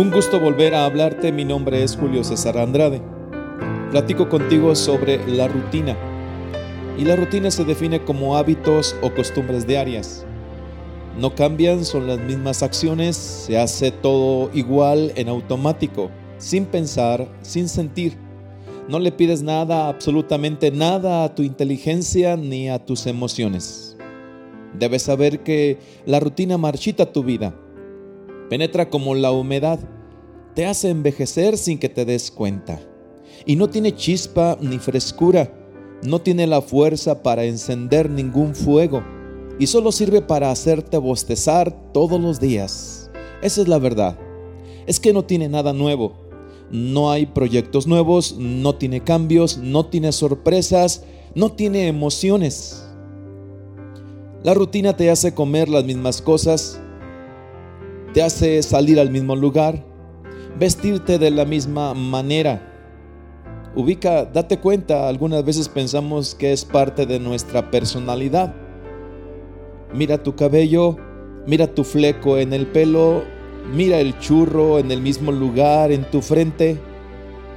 Un gusto volver a hablarte, mi nombre es Julio César Andrade. Platico contigo sobre la rutina. Y la rutina se define como hábitos o costumbres diarias. No cambian, son las mismas acciones, se hace todo igual en automático, sin pensar, sin sentir. No le pides nada, absolutamente nada a tu inteligencia ni a tus emociones. Debes saber que la rutina marchita tu vida. Penetra como la humedad, te hace envejecer sin que te des cuenta. Y no tiene chispa ni frescura, no tiene la fuerza para encender ningún fuego y solo sirve para hacerte bostezar todos los días. Esa es la verdad. Es que no tiene nada nuevo. No hay proyectos nuevos, no tiene cambios, no tiene sorpresas, no tiene emociones. La rutina te hace comer las mismas cosas, te hace salir al mismo lugar, vestirte de la misma manera. Ubica, date cuenta, algunas veces pensamos que es parte de nuestra personalidad. Mira tu cabello, mira tu fleco en el pelo, mira el churro en el mismo lugar en tu frente,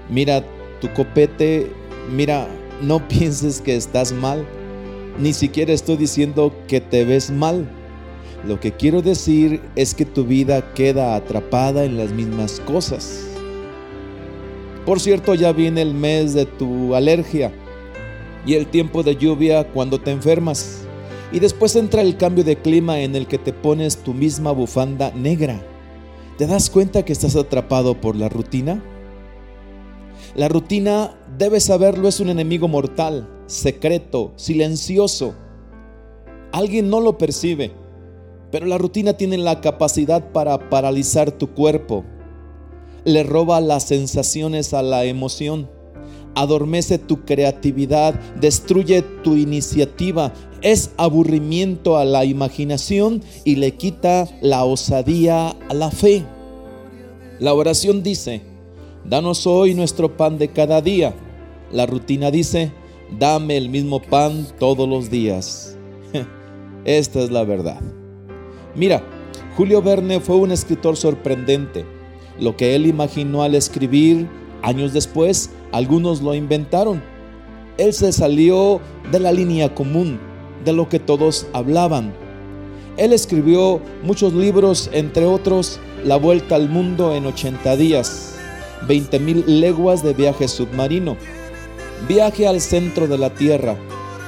mira tu copete, mira, no pienses que estás mal ni siquiera estoy diciendo que te ves mal. Lo que quiero decir es que tu vida queda atrapada en las mismas cosas. Por cierto, ya viene el mes de tu alergia y el tiempo de lluvia cuando te enfermas. Y después entra el cambio de clima en el que te pones tu misma bufanda negra. ¿Te das cuenta que estás atrapado por la rutina? La rutina, debes saberlo, es un enemigo mortal secreto, silencioso. Alguien no lo percibe, pero la rutina tiene la capacidad para paralizar tu cuerpo. Le roba las sensaciones a la emoción, adormece tu creatividad, destruye tu iniciativa, es aburrimiento a la imaginación y le quita la osadía a la fe. La oración dice, danos hoy nuestro pan de cada día. La rutina dice, dame el mismo pan todos los días. Esta es la verdad. Mira, Julio Verne fue un escritor sorprendente. Lo que él imaginó al escribir, años después, algunos lo inventaron. Él se salió de la línea común, de lo que todos hablaban. Él escribió muchos libros, entre otros La Vuelta al Mundo en 80 días, 20 mil leguas de viaje submarino, Viaje al centro de la Tierra.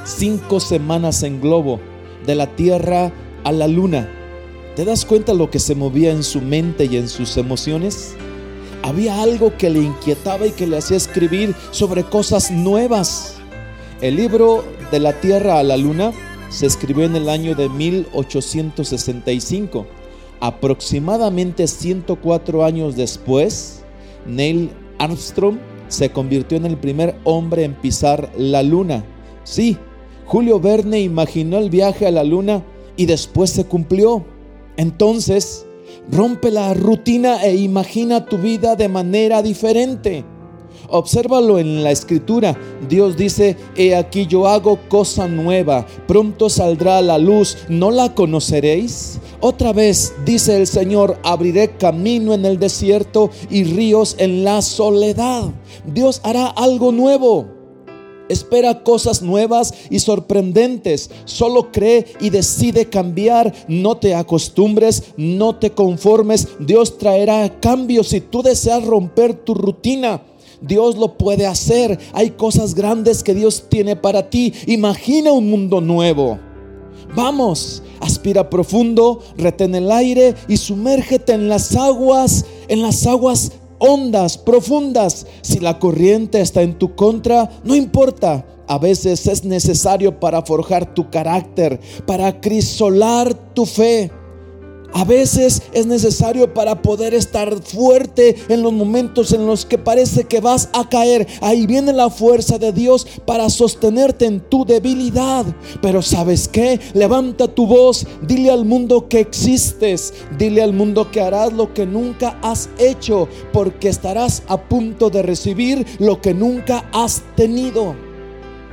Cinco semanas en globo. De la Tierra a la Luna. ¿Te das cuenta lo que se movía en su mente y en sus emociones? Había algo que le inquietaba y que le hacía escribir sobre cosas nuevas. El libro De la Tierra a la Luna se escribió en el año de 1865. Aproximadamente 104 años después, Neil Armstrong se convirtió en el primer hombre en pisar la luna. Sí, Julio Verne imaginó el viaje a la luna y después se cumplió. Entonces, rompe la rutina e imagina tu vida de manera diferente. Obsérvalo en la escritura. Dios dice, he aquí yo hago cosa nueva, pronto saldrá la luz, ¿no la conoceréis? Otra vez dice el Señor, abriré camino en el desierto y ríos en la soledad. Dios hará algo nuevo. Espera cosas nuevas y sorprendentes. Solo cree y decide cambiar. No te acostumbres, no te conformes. Dios traerá cambios si tú deseas romper tu rutina. Dios lo puede hacer. Hay cosas grandes que Dios tiene para ti. Imagina un mundo nuevo. Vamos, aspira profundo, retén el aire y sumérgete en las aguas, en las aguas hondas, profundas. Si la corriente está en tu contra, no importa. A veces es necesario para forjar tu carácter, para crisolar tu fe. A veces es necesario para poder estar fuerte en los momentos en los que parece que vas a caer. Ahí viene la fuerza de Dios para sostenerte en tu debilidad. Pero sabes qué? Levanta tu voz, dile al mundo que existes, dile al mundo que harás lo que nunca has hecho, porque estarás a punto de recibir lo que nunca has tenido.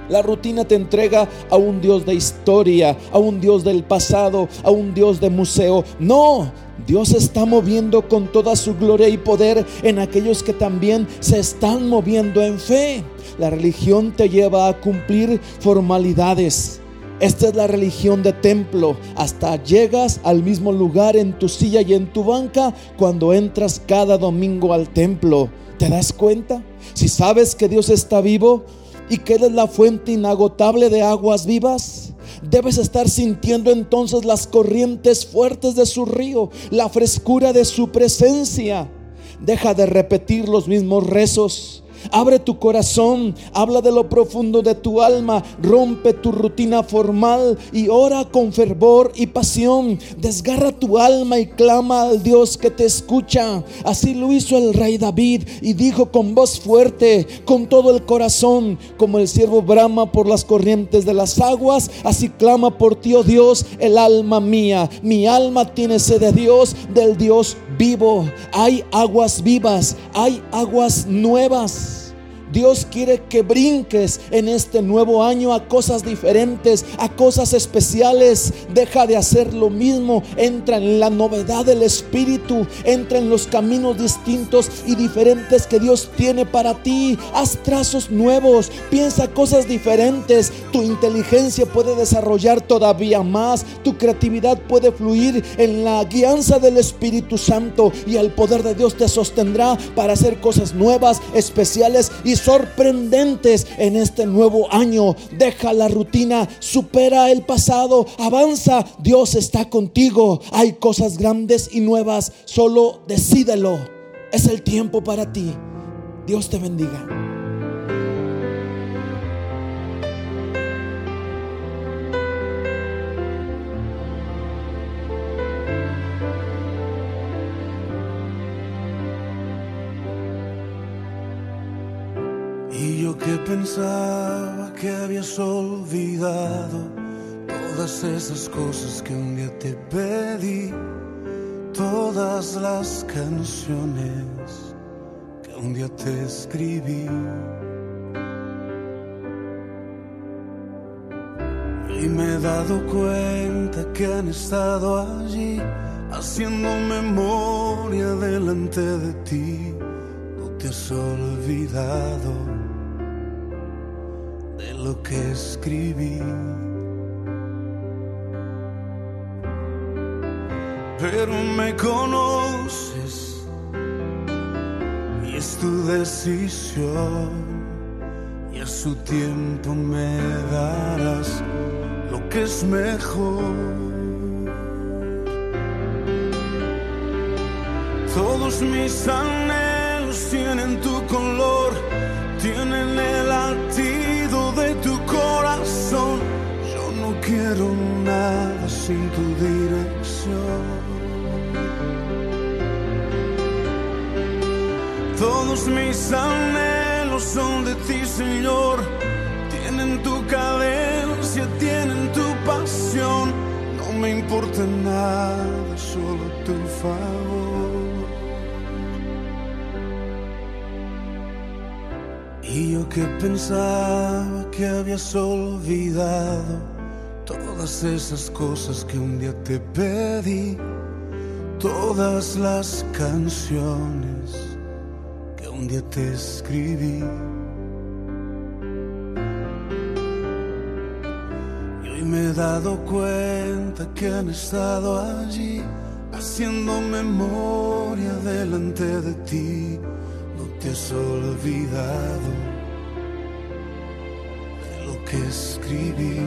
La rutina te entrega a un Dios de historia, a un Dios del pasado, a un Dios de museo. No, Dios está moviendo con toda su gloria y poder en aquellos que también se están moviendo en fe. La religión te lleva a cumplir formalidades. Esta es la religión de templo. Hasta llegas al mismo lugar en tu silla y en tu banca cuando entras cada domingo al templo. ¿Te das cuenta? Si sabes que Dios está vivo y que Él es la fuente inagotable de aguas vivas, debes estar sintiendo entonces las corrientes fuertes de su río, la frescura de su presencia. Deja de repetir los mismos rezos. Abre tu corazón, habla de lo profundo de tu alma, rompe tu rutina formal y ora con fervor y pasión. Desgarra tu alma y clama al Dios que te escucha. Así lo hizo el rey David y dijo con voz fuerte, con todo el corazón, como el siervo brama por las corrientes de las aguas, así clama por ti, oh Dios, el alma mía. Mi alma tiene sed de Dios, del Dios vivo. Hay aguas vivas, hay aguas nuevas. Dios quiere que brinques en este nuevo año a cosas diferentes, a cosas especiales. Deja de hacer lo mismo. Entra en la novedad del Espíritu. Entra en los caminos distintos y diferentes que Dios tiene para ti. Haz trazos nuevos. Piensa cosas diferentes. Tu inteligencia puede desarrollar todavía más. Tu creatividad puede fluir en la guianza del Espíritu Santo. Y el poder de Dios te sostendrá para hacer cosas nuevas, especiales y sorprendentes en este nuevo año. Deja la rutina, supera el pasado, avanza. Dios está contigo. Hay cosas grandes y nuevas. Solo decídelo. Es el tiempo para ti. Dios te bendiga. Que pensaba que habías olvidado todas esas cosas que un día te pedí, todas las canciones que un día te escribí. Y me he dado cuenta que han estado allí haciendo memoria delante de ti. No te has olvidado lo que escribí. Pero me conoces y es tu decisión y a su tiempo me darás lo que es mejor. Todos mis anhelos tienen tu color, quiero nada sin tu dirección. Todos mis anhelos son de ti, Señor. Tienen tu cadencia, tienen tu pasión. No me importa nada, solo tu favor. Y yo que pensaba que habías olvidado todas esas cosas que un día te pedí, todas las canciones que un día te escribí. Y hoy me he dado cuenta que han estado allí haciendo memoria delante de ti te has olvidado de lo que escribí.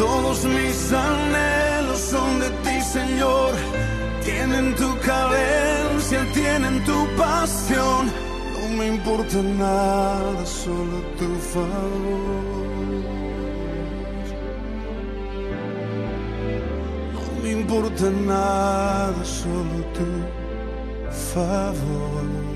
Todos mis anhelos son de ti, Señor. Tienen tu carencia, tienen tu pasión. No me importa nada, solo tu favor. No me importa nada, solo tu favor.